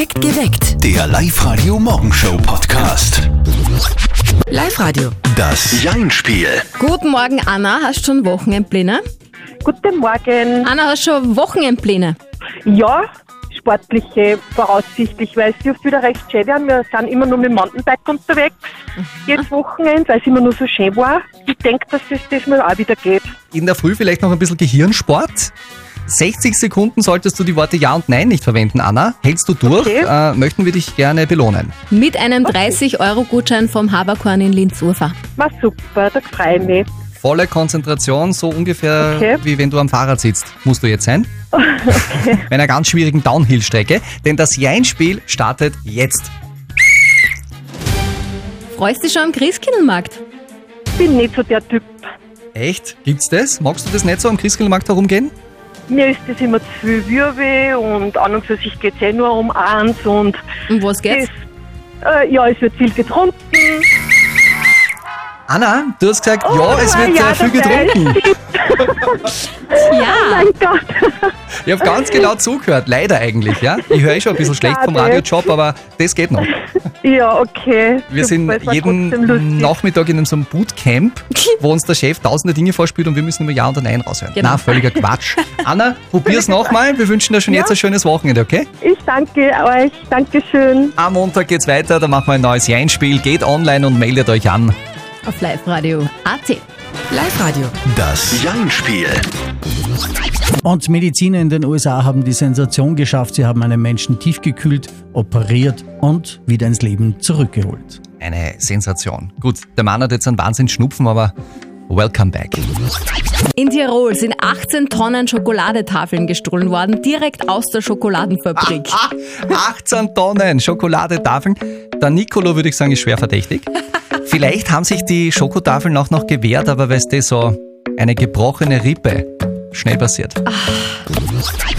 Perfekt geweckt. Der Live-Radio Morgenshow Podcast. Live-Radio. Das Jein-Spiel. Guten Morgen, Anna. Hast du schon Wochenendpläne? Guten Morgen. Anna, hast du schon Wochenendpläne? Ja, sportliche voraussichtlich, weil es dürfte wieder recht schön werden. Wir sind immer nur mit dem Mountainbike unterwegs. Jedes Wochenende, weil es immer nur so schön war. Ich denke, dass das diesmal auch wieder geht. In der Früh vielleicht noch ein bisschen Gehirnsport. 60 Sekunden solltest du die Worte Ja und Nein nicht verwenden, Anna. Hältst du durch, Okay. äh, möchten wir dich gerne belohnen. Mit einem 30-Euro-Gutschein vom Haberkorn in Linz-Urfa. War super, da freue ich mich. Volle Konzentration, so ungefähr Okay. wie wenn du am Fahrrad sitzt, musst du jetzt sein. Bei einer ganz schwierigen Downhill-Strecke, denn das Jein-Spiel startet jetzt. Freust du dich schon am Christkindlmarkt? Bin nicht so der Typ. Echt? Gibt's das? Magst du das nicht so am Christkindlmarkt herumgehen? Mir ist das immer zu viel Wirbel und an und für sich geht es eh nur um eins und Um was geht's? das, äh, ja, es wird viel getrunken. Anna, du hast gesagt, ja, Oh, es wird ja, äh, viel getrunken. Ja. Mein Gott. Ich habe ganz genau zugehört, leider eigentlich, ja. Ich höre eh schon ein bisschen schlecht vom. Radiojob, aber das geht noch. Ja, okay. Wir sind jeden. Nachmittag in so einem Bootcamp, wo uns der Chef tausende Dinge vorspielt und wir müssen immer Ja oder Nein raushören. Genau. Na, völliger Quatsch. Anna, probier's nochmal. Wir wünschen dir schon jetzt ein schönes Wochenende, okay? Ich danke euch. Dankeschön. Am Montag geht's weiter, da machen wir ein neues Jein-Spiel. Geht online und meldet euch an. Auf Live-Radio AT. Live-Radio. Das Jein-Spiel. Und Mediziner in den USA haben die Sensation geschafft. Sie haben einen Menschen tiefgekühlt, operiert und wieder ins Leben zurückgeholt. Eine Sensation. Gut, der Mann hat jetzt einen Wahnsinn-Schnupfen, aber welcome back. In Tirol sind 18 Tonnen Schokoladetafeln gestohlen worden, direkt aus der Schokoladenfabrik. Ah, 18 Tonnen Schokoladetafeln. Der Nicolo, würde ich sagen, ist schwer verdächtig. Vielleicht haben sich die Schokotafeln auch noch gewehrt, aber weißt du, so eine gebrochene Rippe. Schnell passiert.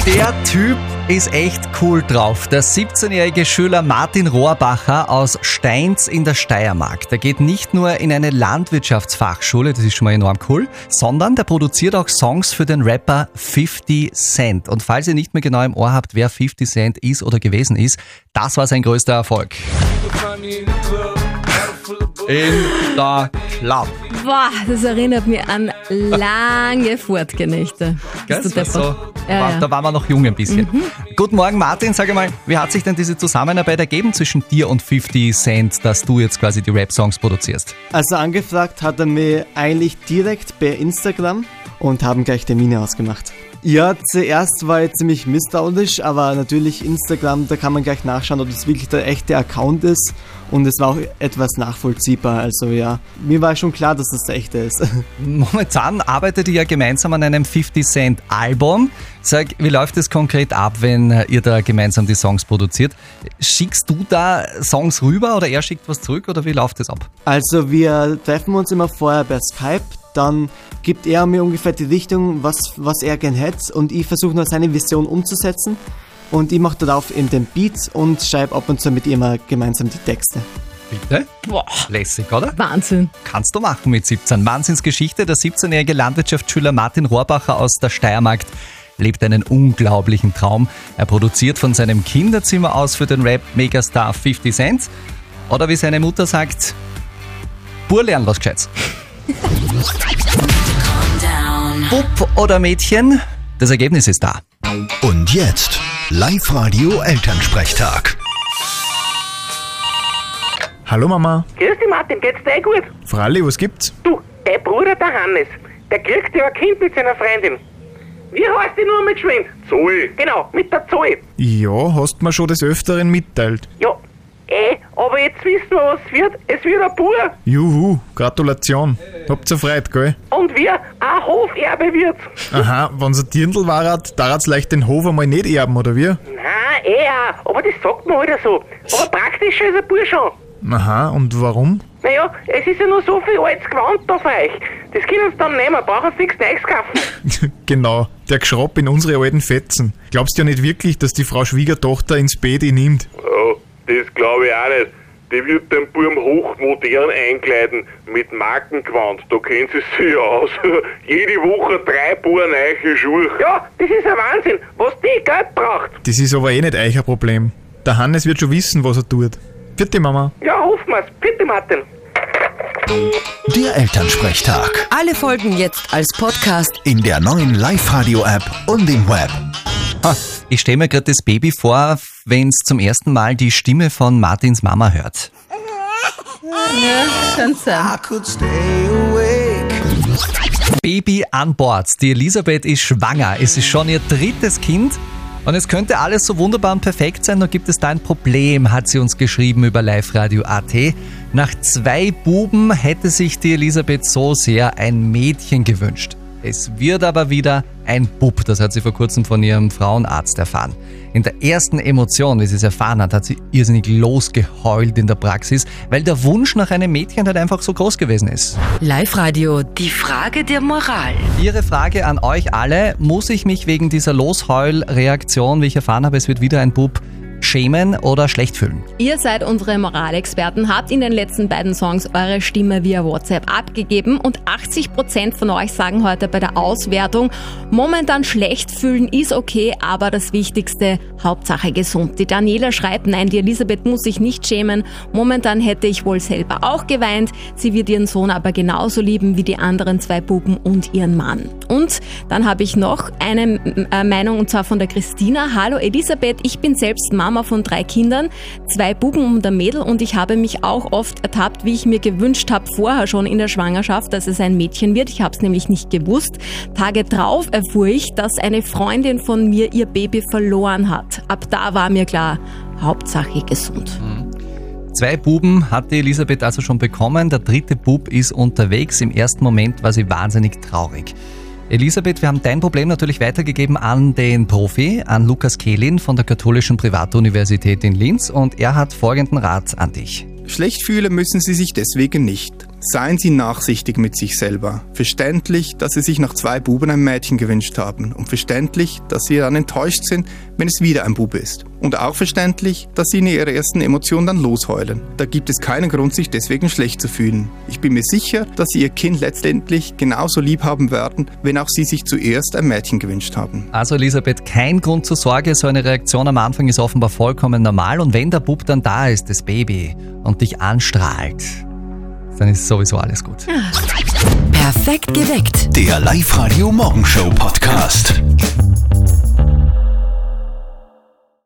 Der Typ ist echt cool drauf. Der 17-jährige Schüler Martin Rohrbacher aus Steins in der Steiermark. Der geht nicht nur in eine Landwirtschaftsfachschule, das ist schon mal enorm cool, sondern der produziert auch Songs für den Rapper 50 Cent. Und falls ihr nicht mehr genau im Ohr habt, wer 50 Cent ist oder gewesen ist, das war sein größter Erfolg. In der Club. Boah, das erinnert mich an lange Fortgenächte. Gell? Das war so, Ja, war, ja. Da waren wir noch jung ein bisschen. Guten Morgen, Martin. Sag mal, wie hat sich denn diese Zusammenarbeit ergeben zwischen dir und 50 Cent, dass du jetzt quasi die Rap-Songs produzierst? Also angefragt hat er mir eigentlich direkt per Instagram und haben gleich Termine ausgemacht. Ja, zuerst war ich ziemlich misstrauisch, aber natürlich Instagram, da kann man gleich nachschauen, ob das wirklich der echte Account ist und es war auch etwas nachvollziehbar. Also ja, mir war schon klar, dass das der echte ist. Momentan arbeitet ihr ja gemeinsam an einem 50 Cent Album. Sag, wie läuft es konkret ab, wenn ihr da gemeinsam die Songs produziert? Schickst du da Songs rüber oder er schickt was zurück oder wie läuft es ab? Also wir treffen uns immer vorher per Skype, dann gibt er mir ungefähr die Richtung, was, was er gern hätte und ich versuche nur seine Vision umzusetzen und ich mache darauf eben den Beat und schreibe ab und zu mit ihm mal gemeinsam die Texte. Bitte? Boah, Lässig, oder? Wahnsinn. Kannst du machen mit 17. Wahnsinnsgeschichte. Der 17-jährige Landwirtschaftsschüler Martin Rohrbacher aus der Steiermark lebt einen unglaublichen Traum. Er produziert von seinem Kinderzimmer aus für den Rap-Megastar 50 Cent. Oder wie seine Mutter sagt, Bur lernen was Gescheites. Bub oder Mädchen? Das Ergebnis ist da. Und jetzt Live-Radio Elternsprechtag. Hallo Mama. Grüß dich Martin, geht's dir eh gut? Fralli, was gibt's? Du, dein Bruder, der Hannes, der kriegt ja ein Kind mit seiner Freundin. Wie heißt die nur mit Schwind? Zoe. Genau, mit der Zoe. Ja, hast mir schon des Öfteren mitteilt. Ja, eh, aber jetzt wissen wir, was es wird. Es wird ein Bur. Juhu, Gratulation. Habt's erfreut, gell? Und wir ein Hoferbe wird. Aha, wenn's ein Dirndl war, darf's leicht den Hof einmal nicht erben, oder wie? Nein, eh auch, aber das sagt man halt so. Aber praktischer ist ein Bur schon. Aha, und warum? Naja, es ist ja nur so viel altes Gewand da für euch. Das können sie dann nehmen, brauchen sie nichts Neues kaufen. genau, der Geschrapp in unsere alten Fetzen. Glaubst du ja nicht wirklich, dass die Frau Schwiegertochter ins Bett ihn nimmt? Das glaube ich auch nicht. Die wird den Burm hochmodern einkleiden, mit Markengewand. Da kennt sie sich ja aus. Jede Woche drei Paar neue Schuhe. Ja, das ist ein Wahnsinn, was die Geld braucht. Das ist aber eh nicht euch ein Problem. Der Hannes wird schon wissen, was er tut. Vierte Mama. Ja, hoffen wir's. Bitte, Martin. Der Elternsprechtag. Alle Folgen jetzt als Podcast. In der neuen Live-Radio-App und im Web. Ha, ich stelle mir gerade das Baby vor, wenn es zum ersten Mal die Stimme von Martins Mama hört. Ja, kann sein. Baby an Bord. Die Elisabeth ist schwanger. Es ist schon ihr drittes Kind. Und es könnte alles so wunderbar und perfekt sein, nur gibt es da ein Problem, hat sie uns geschrieben über Live Radio AT. Nach zwei Buben hätte sich die Elisabeth so sehr ein Mädchen gewünscht. Es wird aber wieder ein Bub, das hat sie vor kurzem von ihrem Frauenarzt erfahren. In der ersten Emotion, wie sie es erfahren hat, hat sie irrsinnig losgeheult in der Praxis, weil der Wunsch nach einem Mädchen halt einfach so groß gewesen ist. Live-Radio, die Frage der Moral. Ihre Frage an euch alle, muss ich mich wegen dieser Losheul-Reaktion, wie ich erfahren habe, es wird wieder ein Bub, schämen oder schlecht fühlen? Ihr seid unsere Moralexperten, habt in den letzten beiden Songs eure Stimme via WhatsApp abgegeben und 80% von euch sagen heute bei der Auswertung, momentan schlecht fühlen ist okay, aber das Wichtigste, Hauptsache gesund. Die Daniela schreibt, nein, die Elisabeth muss sich nicht schämen. Momentan hätte ich wohl selber auch geweint. Sie wird ihren Sohn aber genauso lieben wie die anderen zwei Buben und ihren Mann. Und dann habe ich noch eine äh, Meinung und zwar von der Christina. Hallo Elisabeth, ich bin selbst Mama von drei Kindern, zwei Buben und ein Mädel und ich habe mich auch oft ertappt, wie ich mir gewünscht habe, vorher schon in der Schwangerschaft, dass es ein Mädchen wird. Ich habe es nämlich nicht gewusst. Tage drauf erfuhr ich, dass eine Freundin von mir ihr Baby verloren hat. Ab da war mir klar, Hauptsache gesund. Zwei Buben hat die Elisabeth also schon bekommen, der dritte Bub ist unterwegs. Im ersten Moment war sie wahnsinnig traurig. Elisabeth, wir haben dein Problem natürlich weitergegeben an den Profi, an Lukas Kehlin von der Katholischen Privatuniversität in Linz und er hat folgenden Rat an dich. Schlecht fühlen müssen Sie sich deswegen nicht. Seien Sie nachsichtig mit sich selber. Verständlich, dass Sie sich nach zwei Buben ein Mädchen gewünscht haben. Und verständlich, dass Sie dann enttäuscht sind, wenn es wieder ein Bube ist. Und auch verständlich, dass Sie in Ihrer ersten Emotion dann losheulen. Da gibt es keinen Grund, sich deswegen schlecht zu fühlen. Ich bin mir sicher, dass Sie Ihr Kind letztendlich genauso lieb haben werden, wenn auch Sie sich zuerst ein Mädchen gewünscht haben. Also Elisabeth, kein Grund zur Sorge, so eine Reaktion am Anfang ist offenbar vollkommen normal und wenn der Bub dann da ist, das Baby, und dich anstrahlt, dann ist sowieso alles gut. Perfekt geweckt. Der Live-Radio Morgenshow Podcast.